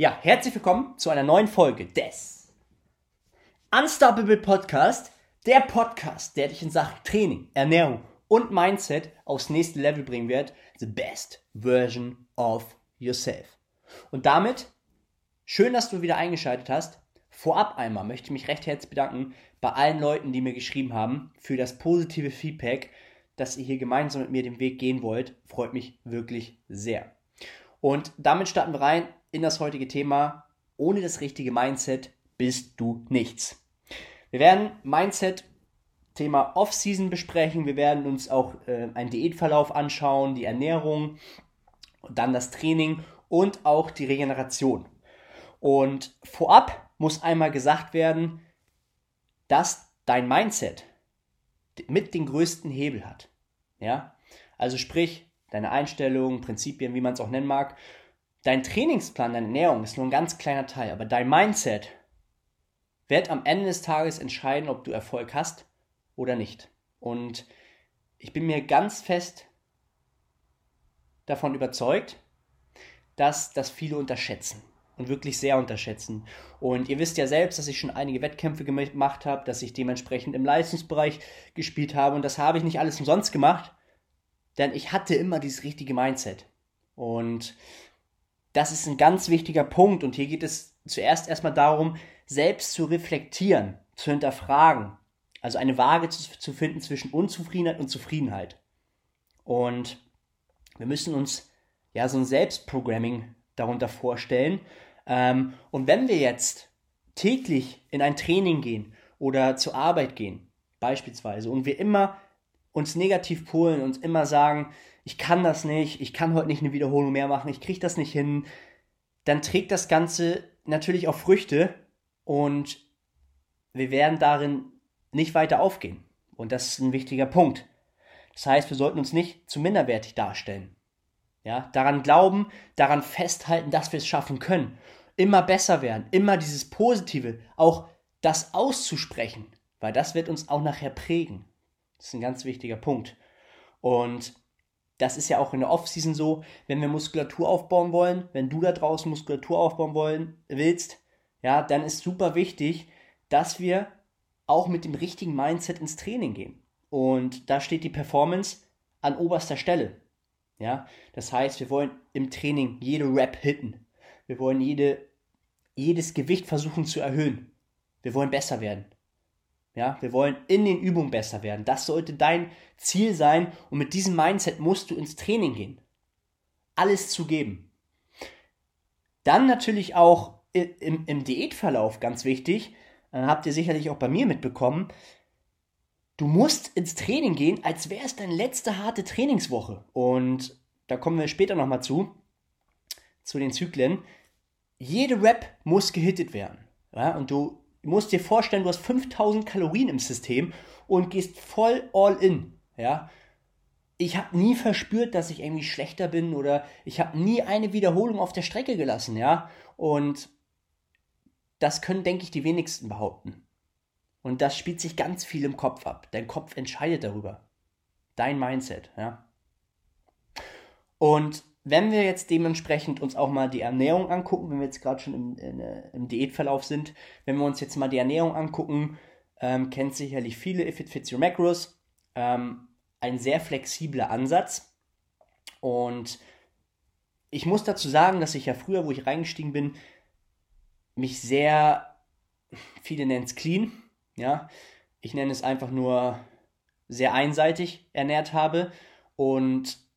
Ja, herzlich willkommen zu einer neuen Folge des Unstoppable Podcast, der Podcast, der dich in Sachen Training, Ernährung und Mindset aufs nächste Level bringen wird. The best version of yourself. Und damit, schön, dass du wieder eingeschaltet hast. Vorab einmal möchte ich mich recht herzlich bedanken bei allen Leuten, die mir geschrieben haben, für das positive Feedback, dass ihr hier gemeinsam mit mir den Weg gehen wollt. Freut mich wirklich sehr. Und damit starten wir rein in das heutige Thema. Ohne das richtige Mindset bist du nichts. Wir werden Mindset Thema Off-Season besprechen. Wir werden uns auch äh, einen Diätverlauf anschauen, die Ernährung, dann das Training und auch die Regeneration. Und vorab muss einmal gesagt werden, dass dein Mindset mit den größten Hebel hat. Ja? Also sprich, deine Einstellungen, Prinzipien, wie man es auch nennen mag. Dein Trainingsplan, deine Ernährung ist nur ein ganz kleiner Teil, aber dein Mindset wird am Ende des Tages entscheiden, ob du Erfolg hast oder nicht. Und ich bin mir ganz fest davon überzeugt, dass das viele unterschätzen und wirklich sehr unterschätzen. Und ihr wisst ja selbst, dass ich schon einige Wettkämpfe gemacht habe, dass ich dementsprechend im Leistungsbereich gespielt habe und das habe ich nicht alles umsonst gemacht, denn ich hatte immer dieses richtige Mindset. Und das ist ein ganz wichtiger Punkt und hier geht es zuerst erstmal darum, selbst zu reflektieren, zu hinterfragen, also eine Waage zu, zu finden zwischen Unzufriedenheit und Zufriedenheit. Und wir müssen uns ja so ein Selbstprogramming darunter vorstellen. Ähm, und wenn wir jetzt täglich in ein Training gehen oder zur Arbeit gehen, beispielsweise, und wir immer uns negativ polen, und immer sagen, ich kann das nicht, ich kann heute nicht eine Wiederholung mehr machen, ich kriege das nicht hin, dann trägt das Ganze natürlich auch Früchte und wir werden darin nicht weiter aufgehen. Und das ist ein wichtiger Punkt. Das heißt, wir sollten uns nicht zu minderwertig darstellen. Ja, daran glauben, daran festhalten, dass wir es schaffen können. Immer besser werden, immer dieses Positive, auch das auszusprechen, weil das wird uns auch nachher prägen. Das ist ein ganz wichtiger Punkt. Und das ist ja auch in der Offseason so, wenn wir Muskulatur aufbauen wollen, wenn du da draußen Muskulatur aufbauen wollen willst, ja, dann ist super wichtig, dass wir auch mit dem richtigen Mindset ins Training gehen. Und da steht die Performance an oberster Stelle. Ja, das heißt, wir wollen im Training jede Rap hitten. Wir wollen jede, jedes Gewicht versuchen zu erhöhen. Wir wollen besser werden. Ja, wir wollen in den Übungen besser werden. Das sollte dein Ziel sein und mit diesem Mindset musst du ins Training gehen. Alles zu geben. Dann natürlich auch im, im Diätverlauf ganz wichtig, habt ihr sicherlich auch bei mir mitbekommen, du musst ins Training gehen, als wäre es deine letzte harte Trainingswoche. Und da kommen wir später nochmal zu, zu den Zyklen. Jede Rep muss gehittet werden. Ja? Und du musst dir vorstellen, du hast 5000 Kalorien im System und gehst voll all in. Ja? Ich habe nie verspürt, dass ich irgendwie schlechter bin oder ich habe nie eine Wiederholung auf der Strecke gelassen. Ja? Und das können, denke ich, die wenigsten behaupten. Und das spielt sich ganz viel im Kopf ab. Dein Kopf entscheidet darüber. Dein Mindset, ja. Und wenn wir jetzt dementsprechend uns auch mal die Ernährung angucken, wenn wir jetzt gerade schon im, in, äh, im, Diätverlauf sind, wenn wir uns jetzt mal die Ernährung angucken, ähm, kennt sicherlich viele If It Fits Your Macros, ähm, ein sehr flexibler Ansatz. Und ich muss dazu sagen, dass ich ja früher, wo ich reingestiegen bin, mich sehr, viele nennen es clean, ja, ich nenne es einfach nur sehr einseitig ernährt habe und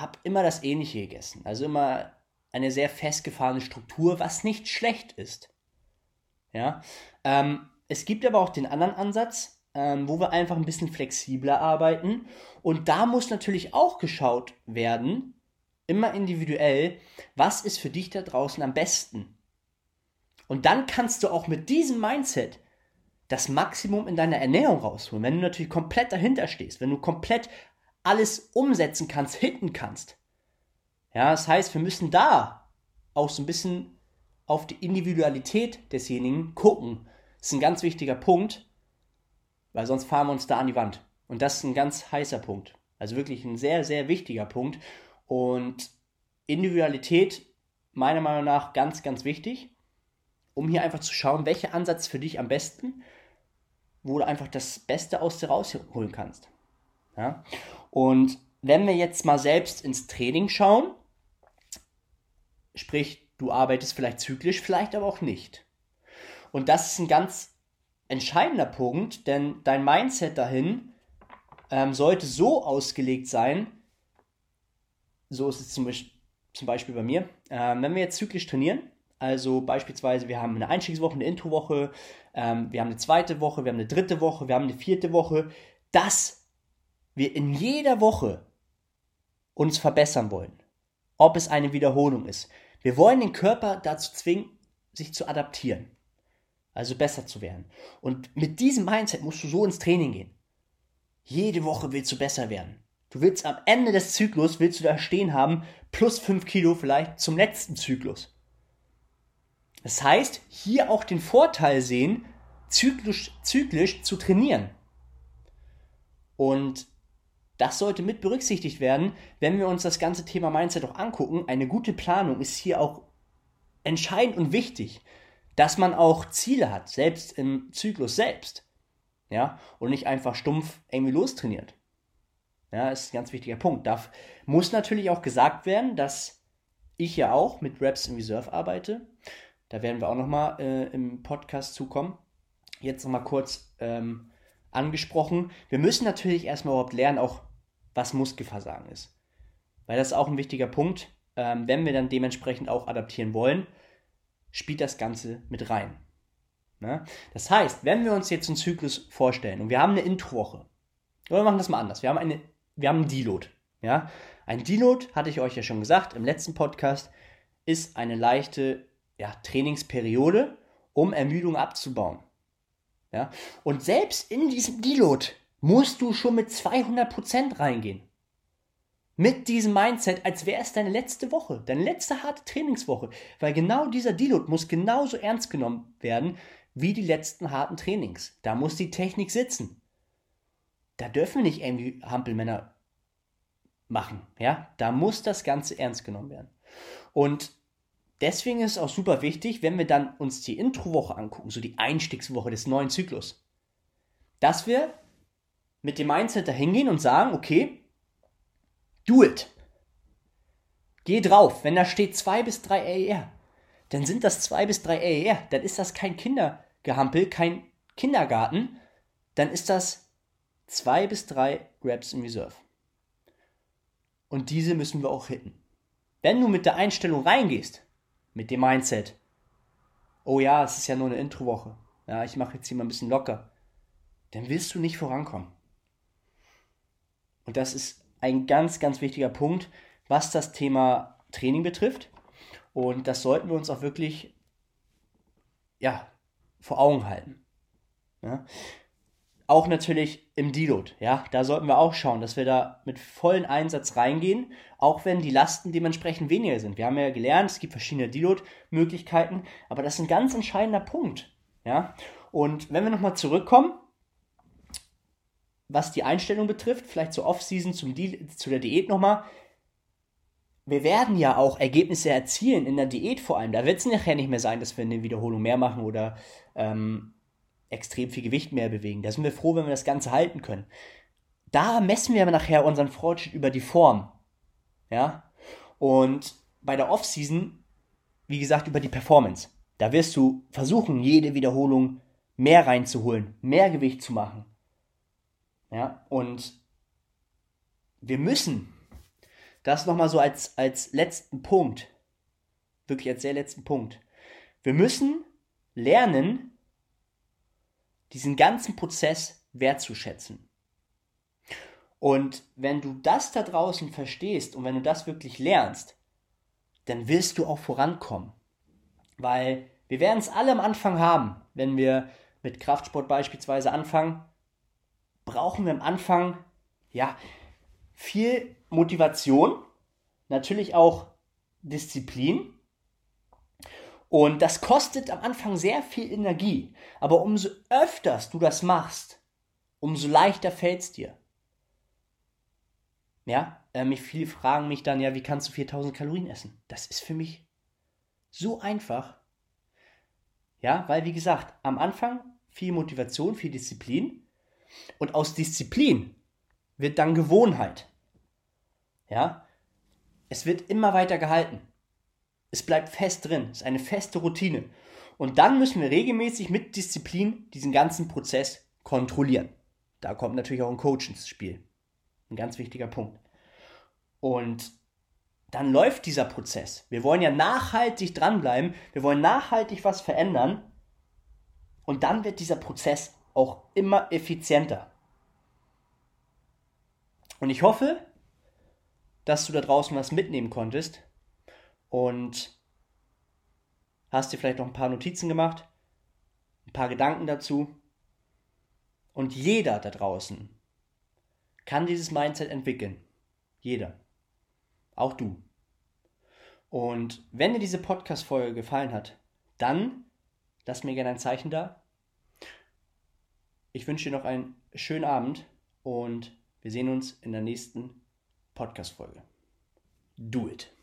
habe immer das Ähnliche gegessen. Also immer eine sehr festgefahrene Struktur, was nicht schlecht ist. Ja, ähm, es gibt aber auch den anderen Ansatz, ähm, wo wir einfach ein bisschen flexibler arbeiten. Und da muss natürlich auch geschaut werden, immer individuell, was ist für dich da draußen am besten. Und dann kannst du auch mit diesem Mindset das Maximum in deiner Ernährung rausholen. Wenn du natürlich komplett dahinter stehst, wenn du komplett alles umsetzen kannst, hitten kannst. Ja, das heißt, wir müssen da auch so ein bisschen auf die Individualität desjenigen gucken. Das ist ein ganz wichtiger Punkt, weil sonst fahren wir uns da an die Wand. Und das ist ein ganz heißer Punkt. Also wirklich ein sehr, sehr wichtiger Punkt. Und Individualität meiner Meinung nach ganz, ganz wichtig, um hier einfach zu schauen, welcher Ansatz für dich am besten, wo du einfach das Beste aus dir rausholen kannst. Ja? Und wenn wir jetzt mal selbst ins Training schauen, sprich, du arbeitest vielleicht zyklisch, vielleicht aber auch nicht. Und das ist ein ganz entscheidender Punkt, denn dein Mindset dahin ähm, sollte so ausgelegt sein, so ist es zum Beispiel, zum Beispiel bei mir, ähm, wenn wir jetzt zyklisch trainieren, also beispielsweise wir haben eine Einstiegswoche, eine Introwoche, ähm, wir haben eine zweite Woche, wir haben eine dritte Woche, wir haben eine vierte Woche, dass wir in jeder Woche uns verbessern wollen, ob es eine Wiederholung ist. Wir wollen den Körper dazu zwingen, sich zu adaptieren, also besser zu werden. Und mit diesem Mindset musst du so ins Training gehen. Jede Woche willst du besser werden. Du willst am Ende des Zyklus, willst du da stehen haben, plus 5 Kilo vielleicht zum letzten Zyklus. Das heißt, hier auch den Vorteil sehen, zyklisch, zyklisch zu trainieren. Und das sollte mit berücksichtigt werden, wenn wir uns das ganze Thema Mindset auch angucken. Eine gute Planung ist hier auch entscheidend und wichtig, dass man auch Ziele hat, selbst im Zyklus selbst. Ja, und nicht einfach stumpf irgendwie lostrainiert. Ja, ist ein ganz wichtiger Punkt. Da muss natürlich auch gesagt werden, dass ich ja auch mit Raps in Reserve arbeite. Da werden wir auch nochmal äh, im Podcast zukommen. Jetzt nochmal kurz ähm, angesprochen. Wir müssen natürlich erstmal überhaupt lernen, auch was Muskelversagen ist. Weil das ist auch ein wichtiger Punkt. Ähm, wenn wir dann dementsprechend auch adaptieren wollen, spielt das Ganze mit rein. Ne? Das heißt, wenn wir uns jetzt einen Zyklus vorstellen und wir haben eine Introwoche, oder wir machen das mal anders, wir haben eine wir haben einen Deload. Ja? Ein Deload, hatte ich euch ja schon gesagt im letzten Podcast, ist eine leichte ja, Trainingsperiode, um Ermüdung abzubauen. Ja? Und selbst in diesem Deload musst du schon mit 200% reingehen. Mit diesem Mindset, als wäre es deine letzte Woche, deine letzte harte Trainingswoche. Weil genau dieser Deload muss genauso ernst genommen werden wie die letzten harten Trainings. Da muss die Technik sitzen da dürfen wir nicht irgendwie Hampelmänner machen. Ja, da muss das Ganze ernst genommen werden. Und deswegen ist es auch super wichtig, wenn wir dann uns die Introwoche angucken, so die Einstiegswoche des neuen Zyklus, dass wir mit dem Mindset dahin gehen und sagen, okay, do it. Geh drauf. Wenn da steht 2 bis 3 AER, dann sind das 2 bis 3 AER. Dann ist das kein Kindergehampel, kein Kindergarten. Dann ist das zwei bis drei Reps in Reserve. Und diese müssen wir auch hitten. Wenn du mit der Einstellung reingehst, mit dem Mindset, oh ja, es ist ja nur eine Introwoche, ja, ich mache jetzt hier mal ein bisschen locker, dann wirst du nicht vorankommen. Und das ist ein ganz, ganz wichtiger Punkt, was das Thema Training betrifft. Und das sollten wir uns auch wirklich ja, vor Augen halten. Ja. Auch natürlich im Deload, ja, da sollten wir auch schauen, dass wir da mit vollen Einsatz reingehen, auch wenn die Lasten dementsprechend weniger sind. Wir haben ja gelernt, es gibt verschiedene Deload-Möglichkeiten, aber das ist ein ganz entscheidender Punkt, ja. Und wenn wir nochmal zurückkommen, was die Einstellung betrifft, vielleicht zur Off-Season, zu der Diät nochmal, wir werden ja auch Ergebnisse erzielen in der Diät vor allem. Da wird es nachher nicht mehr sein, dass wir eine Wiederholung mehr machen oder ähm, extrem viel Gewicht mehr bewegen. Da sind wir froh, wenn wir das Ganze halten können. Da messen wir aber nachher unseren Fortschritt über die Form. Ja? Und bei der Off-Season, wie gesagt, über die Performance. Da wirst du versuchen, jede Wiederholung mehr reinzuholen, mehr Gewicht zu machen. Ja, und wir müssen das nochmal so als, als letzten Punkt, wirklich als sehr letzten Punkt. Wir müssen lernen, diesen ganzen Prozess wertzuschätzen. Und wenn du das da draußen verstehst und wenn du das wirklich lernst, dann wirst du auch vorankommen. Weil wir werden es alle am Anfang haben. Wenn wir mit Kraftsport beispielsweise anfangen, brauchen wir am Anfang ja viel Motivation, natürlich auch Disziplin und das kostet am Anfang sehr viel Energie. Aber umso öfters du das machst, umso leichter fällt es dir. Ja, äh, mich viele fragen mich dann, ja, wie kannst du 4000 Kalorien essen? Das ist für mich So einfach. Ja, weil wie gesagt, am Anfang viel Motivation, viel Disziplin und aus Disziplin wird dann Gewohnheit. Ja, es wird immer weiter gehalten. Es bleibt fest drin, es ist eine feste Routine. Und dann müssen wir regelmäßig mit Disziplin diesen ganzen Prozess kontrollieren. Da kommt natürlich auch ein Coach ins Spiel. Ein ganz wichtiger Punkt. Und dann läuft dieser Prozess. Wir wollen ja nachhaltig dranbleiben, wir wollen nachhaltig was verändern und dann wird dieser Prozess auch immer effizienter. Und ich hoffe, dass du da draußen was mitnehmen konntest und hast dir vielleicht noch ein paar Notizen gemacht, ein paar Gedanken dazu. Und jeder da draußen kann dieses Mindset entwickeln. Jeder. Auch du. Und wenn dir diese Podcast-Folge gefallen hat, dann lass mir gerne ein Zeichen da. Ich wünsche dir noch einen schönen Abend und wir sehen uns in der nächsten Podcast-Folge. Do it.